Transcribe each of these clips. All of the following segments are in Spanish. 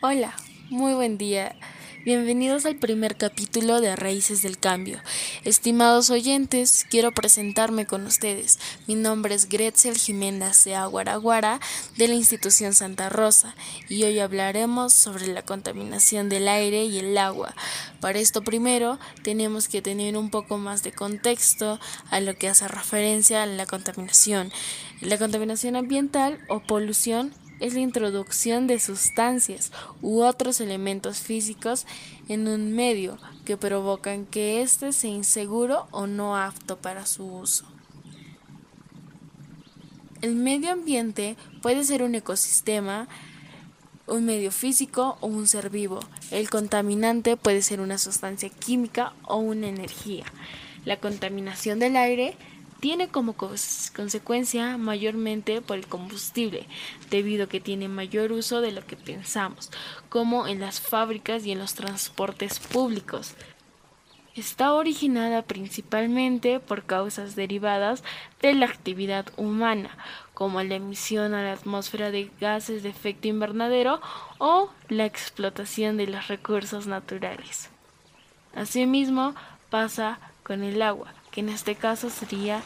Hola, muy buen día. Bienvenidos al primer capítulo de Raíces del Cambio. Estimados oyentes, quiero presentarme con ustedes. Mi nombre es Gretzel Jiménez de Aguaraguara de la institución Santa Rosa y hoy hablaremos sobre la contaminación del aire y el agua. Para esto primero tenemos que tener un poco más de contexto a lo que hace referencia a la contaminación. La contaminación ambiental o polución es la introducción de sustancias u otros elementos físicos en un medio que provocan que éste sea inseguro o no apto para su uso. El medio ambiente puede ser un ecosistema, un medio físico o un ser vivo. El contaminante puede ser una sustancia química o una energía. La contaminación del aire tiene como consecuencia mayormente por el combustible, debido a que tiene mayor uso de lo que pensamos, como en las fábricas y en los transportes públicos. Está originada principalmente por causas derivadas de la actividad humana, como la emisión a la atmósfera de gases de efecto invernadero o la explotación de los recursos naturales. Asimismo, pasa con el agua, en este caso sería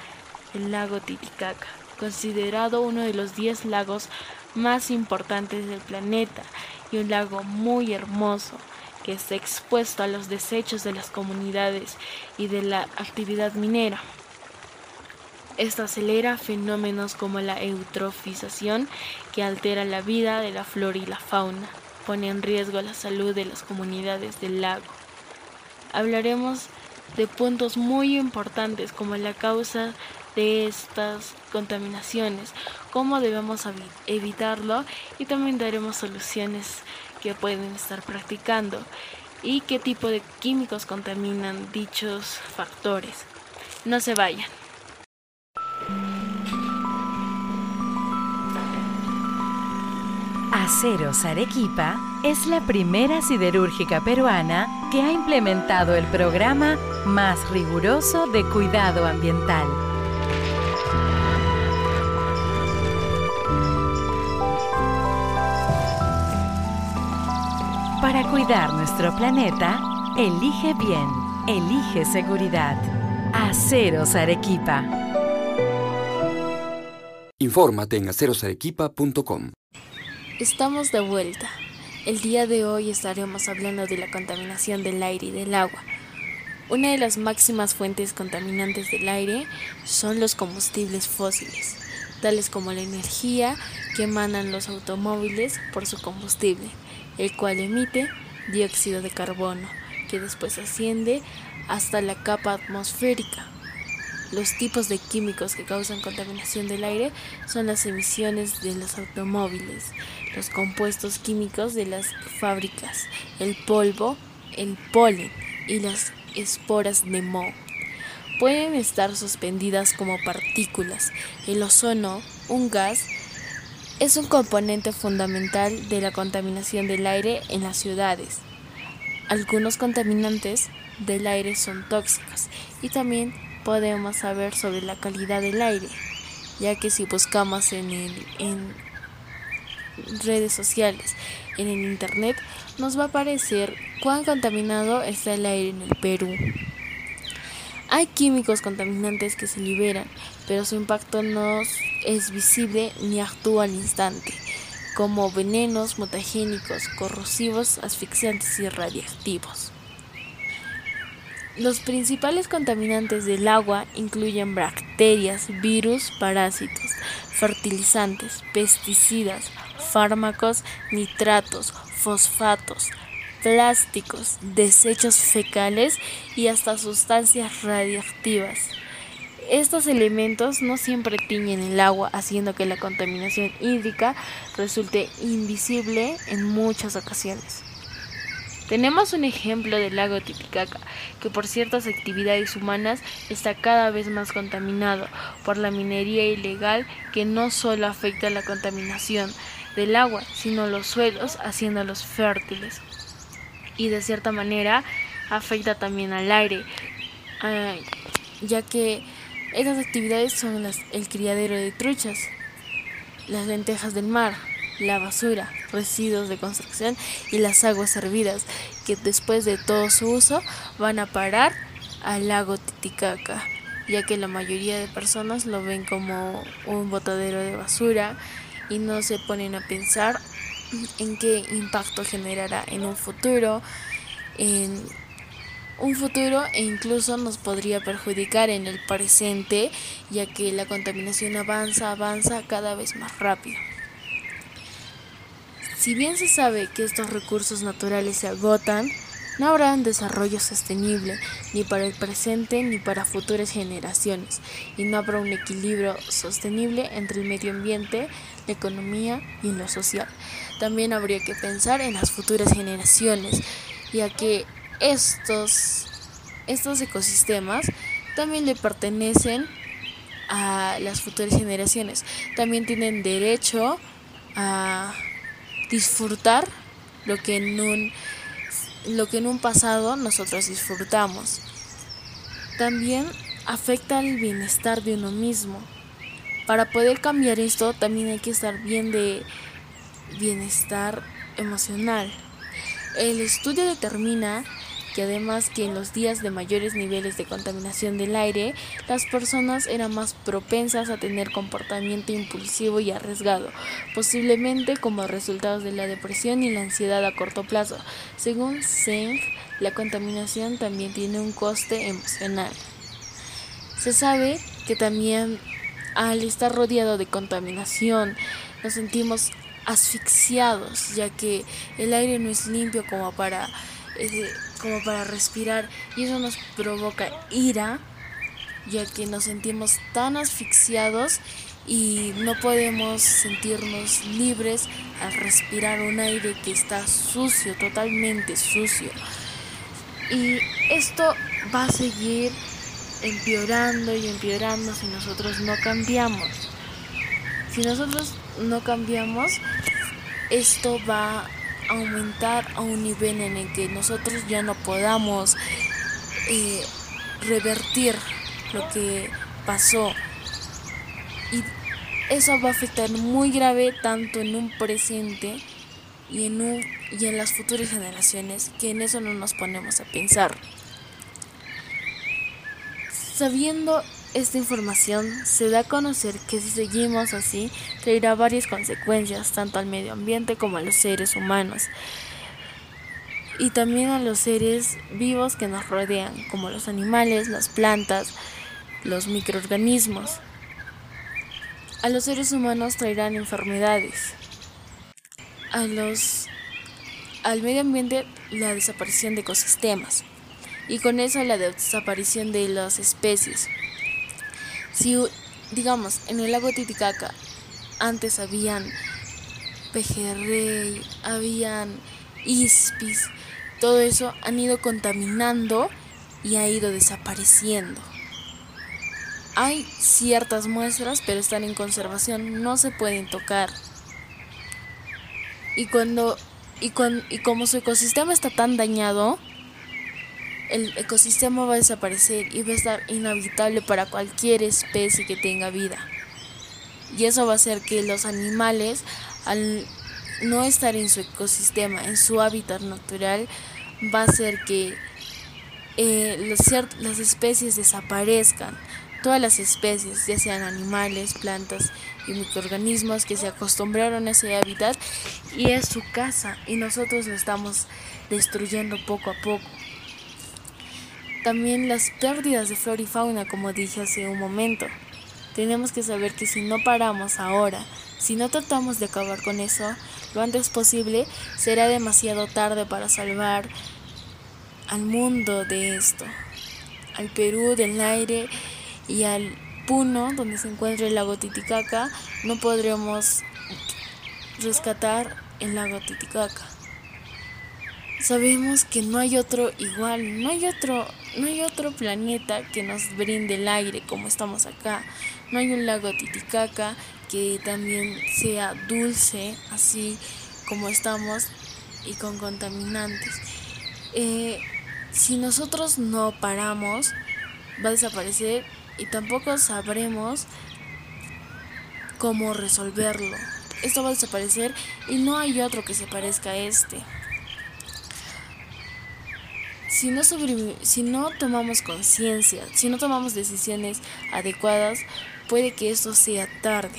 el lago Titicaca, considerado uno de los 10 lagos más importantes del planeta y un lago muy hermoso que está expuesto a los desechos de las comunidades y de la actividad minera. Esto acelera fenómenos como la eutrofización que altera la vida de la flora y la fauna, pone en riesgo la salud de las comunidades del lago. Hablaremos de puntos muy importantes como la causa de estas contaminaciones, cómo debemos evitarlo y también daremos soluciones que pueden estar practicando y qué tipo de químicos contaminan dichos factores. No se vayan. Aceros Arequipa es la primera siderúrgica peruana que ha implementado el programa más riguroso de cuidado ambiental. Para cuidar nuestro planeta, elige bien, elige seguridad. Aceros Arequipa. Infórmate en acerosarequipa.com. Estamos de vuelta. El día de hoy estaremos hablando de la contaminación del aire y del agua. Una de las máximas fuentes contaminantes del aire son los combustibles fósiles, tales como la energía que emanan los automóviles por su combustible, el cual emite dióxido de carbono, que después asciende hasta la capa atmosférica. Los tipos de químicos que causan contaminación del aire son las emisiones de los automóviles, los compuestos químicos de las fábricas, el polvo, el polen y las esporas de moho. Pueden estar suspendidas como partículas. El ozono, un gas, es un componente fundamental de la contaminación del aire en las ciudades. Algunos contaminantes del aire son tóxicos y también podemos saber sobre la calidad del aire, ya que si buscamos en, en redes sociales, en el internet, nos va a aparecer cuán contaminado está el aire en el Perú. Hay químicos contaminantes que se liberan, pero su impacto no es visible ni actúa al instante, como venenos mutagénicos, corrosivos, asfixiantes y radiactivos. Los principales contaminantes del agua incluyen bacterias, virus, parásitos, fertilizantes, pesticidas, fármacos, nitratos, fosfatos, plásticos, desechos fecales y hasta sustancias radiactivas. Estos elementos no siempre tiñen el agua, haciendo que la contaminación hídrica resulte invisible en muchas ocasiones. Tenemos un ejemplo del lago Titicaca, que por ciertas actividades humanas está cada vez más contaminado por la minería ilegal que no solo afecta la contaminación del agua, sino los suelos, haciéndolos fértiles. Y de cierta manera afecta también al aire, ya que esas actividades son el criadero de truchas, las lentejas del mar, la basura, residuos de construcción y las aguas hervidas que después de todo su uso van a parar al lago Titicaca, ya que la mayoría de personas lo ven como un botadero de basura y no se ponen a pensar en qué impacto generará en un futuro, en un futuro e incluso nos podría perjudicar en el presente, ya que la contaminación avanza, avanza cada vez más rápido. Si bien se sabe que estos recursos naturales se agotan, no habrá un desarrollo sostenible ni para el presente ni para futuras generaciones y no habrá un equilibrio sostenible entre el medio ambiente, la economía y lo social. También habría que pensar en las futuras generaciones, ya que estos, estos ecosistemas también le pertenecen a las futuras generaciones. También tienen derecho a disfrutar lo que en un, lo que en un pasado nosotros disfrutamos. También afecta al bienestar de uno mismo. Para poder cambiar esto también hay que estar bien de bienestar emocional. El estudio determina que además que en los días de mayores niveles de contaminación del aire, las personas eran más propensas a tener comportamiento impulsivo y arriesgado, posiblemente como resultados de la depresión y la ansiedad a corto plazo. Según Seng, la contaminación también tiene un coste emocional. Se sabe que también al estar rodeado de contaminación nos sentimos asfixiados, ya que el aire no es limpio como para como para respirar y eso nos provoca ira ya que nos sentimos tan asfixiados y no podemos sentirnos libres al respirar un aire que está sucio, totalmente sucio. Y esto va a seguir empeorando y empeorando si nosotros no cambiamos. Si nosotros no cambiamos, esto va aumentar a un nivel en el que nosotros ya no podamos eh, revertir lo que pasó. Y eso va a afectar muy grave tanto en un presente y en, un, y en las futuras generaciones, que en eso no nos ponemos a pensar. Sabiendo esta información se da a conocer que si seguimos así traerá varias consecuencias tanto al medio ambiente como a los seres humanos y también a los seres vivos que nos rodean, como los animales, las plantas, los microorganismos. A los seres humanos traerán enfermedades. A los al medio ambiente la desaparición de ecosistemas y con eso la desaparición de las especies. Si, digamos, en el lago Titicaca antes habían pejerrey, habían ispis, todo eso han ido contaminando y ha ido desapareciendo. Hay ciertas muestras, pero están en conservación, no se pueden tocar. Y cuando y, y como su ecosistema está tan dañado, el ecosistema va a desaparecer y va a estar inhabitable para cualquier especie que tenga vida. Y eso va a hacer que los animales, al no estar en su ecosistema, en su hábitat natural, va a hacer que eh, las especies desaparezcan. Todas las especies, ya sean animales, plantas y microorganismos que se acostumbraron a ese hábitat y es su casa y nosotros lo estamos destruyendo poco a poco. También las pérdidas de flora y fauna, como dije hace un momento. Tenemos que saber que si no paramos ahora, si no tratamos de acabar con eso lo antes posible, será demasiado tarde para salvar al mundo de esto, al Perú del aire y al Puno, donde se encuentra el lago Titicaca, no podremos rescatar el lago Titicaca. Sabemos que no hay otro igual, no hay otro, no hay otro planeta que nos brinde el aire como estamos acá. No hay un lago Titicaca que también sea dulce, así como estamos y con contaminantes. Eh, si nosotros no paramos, va a desaparecer y tampoco sabremos cómo resolverlo. esto va a desaparecer y no hay otro que se parezca a este. Si no, tomamos conciencia, si no tomamos decisiones adecuadas, puede que esto sea tarde.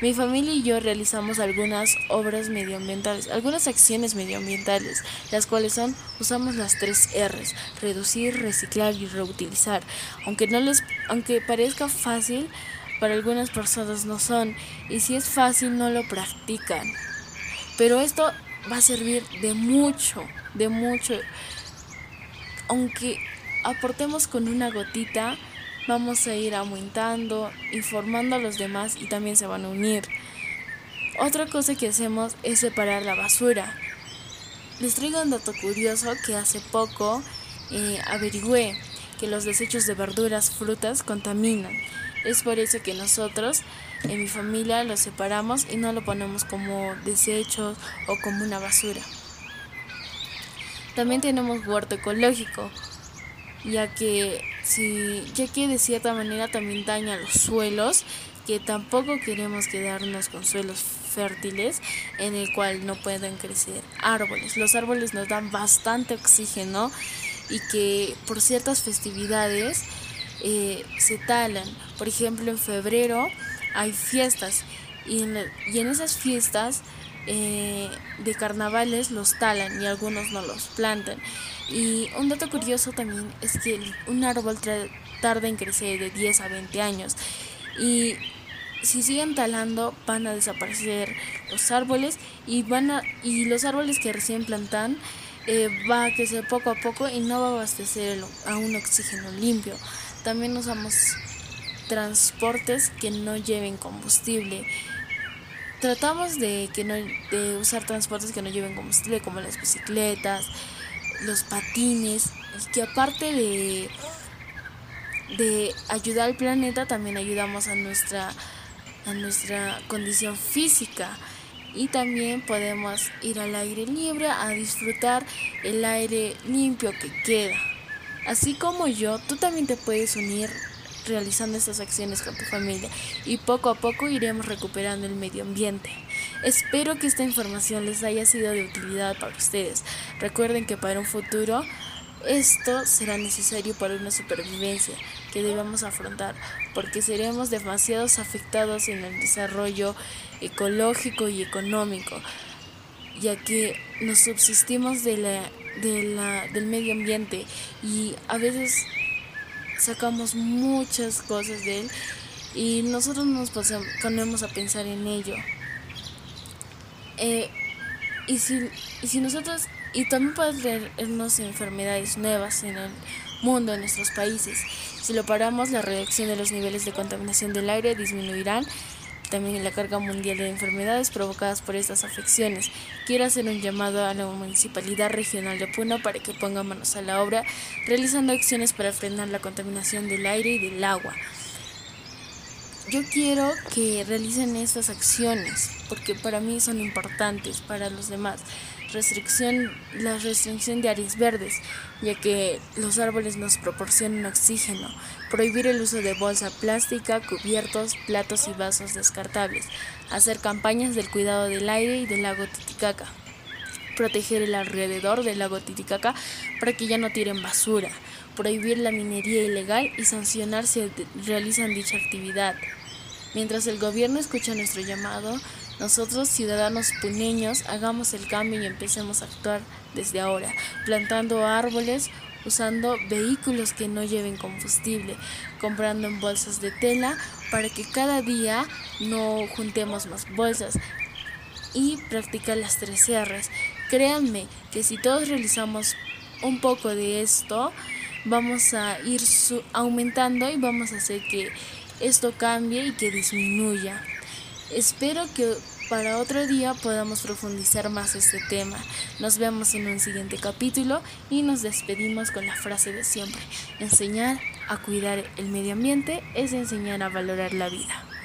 Mi familia y yo realizamos algunas obras medioambientales, algunas acciones medioambientales, las cuales son usamos las tres R's, reducir, reciclar y reutilizar. Aunque no les aunque parezca fácil, para algunas personas no son y si es fácil no lo practican. Pero esto va a servir de mucho, de mucho. Aunque aportemos con una gotita, vamos a ir aumentando, informando a los demás y también se van a unir. Otra cosa que hacemos es separar la basura. Les traigo un dato curioso que hace poco eh, averigüé que los desechos de verduras, frutas contaminan. Es por eso que nosotros en mi familia los separamos y no lo ponemos como desechos o como una basura. También tenemos huerto ecológico, ya que si ya que de cierta manera también daña los suelos, que tampoco queremos quedarnos con suelos fértiles en el cual no pueden crecer árboles. Los árboles nos dan bastante oxígeno y que por ciertas festividades eh, se talan. Por ejemplo, en febrero hay fiestas y en, y en esas fiestas eh, de carnavales los talan y algunos no los plantan. Y un dato curioso también es que un árbol tarda en crecer de 10 a 20 años. Y si siguen talando van a desaparecer los árboles y van a y los árboles que recién plantan eh, va a crecer poco a poco y no va a abastecer a un oxígeno limpio. También usamos transportes que no lleven combustible tratamos de que no de usar transportes que no lleven combustible como las bicicletas, los patines, que aparte de de ayudar al planeta también ayudamos a nuestra a nuestra condición física y también podemos ir al aire libre a disfrutar el aire limpio que queda. Así como yo, tú también te puedes unir realizando estas acciones con tu familia y poco a poco iremos recuperando el medio ambiente. Espero que esta información les haya sido de utilidad para ustedes. Recuerden que para un futuro esto será necesario para una supervivencia que debemos afrontar porque seremos demasiados afectados en el desarrollo ecológico y económico ya que nos subsistimos de la, de la, del medio ambiente y a veces sacamos muchas cosas de él y nosotros nos ponemos a pensar en ello. Eh, y, si, nosotros, y también puede traernos enfermedades nuevas en el mundo, en nuestros países. Si lo paramos, la reducción de los niveles de contaminación del aire disminuirán también la carga mundial de enfermedades provocadas por estas afecciones. Quiero hacer un llamado a la Municipalidad Regional de Puno para que ponga manos a la obra, realizando acciones para frenar la contaminación del aire y del agua. Yo quiero que realicen estas acciones porque para mí son importantes para los demás. Restricción, la restricción de áreas verdes, ya que los árboles nos proporcionan oxígeno, prohibir el uso de bolsa plástica, cubiertos, platos y vasos descartables, hacer campañas del cuidado del aire y del lago Titicaca, proteger el alrededor del lago Titicaca para que ya no tiren basura, prohibir la minería ilegal y sancionar si realizan dicha actividad. Mientras el gobierno escucha nuestro llamado, nosotros, ciudadanos puneños, hagamos el cambio y empecemos a actuar desde ahora, plantando árboles, usando vehículos que no lleven combustible, comprando bolsas de tela para que cada día no juntemos más bolsas y practicar las tres R's. Créanme que si todos realizamos un poco de esto, vamos a ir aumentando y vamos a hacer que esto cambie y que disminuya. Espero que para otro día podamos profundizar más este tema. Nos vemos en un siguiente capítulo y nos despedimos con la frase de siempre. Enseñar a cuidar el medio ambiente es enseñar a valorar la vida.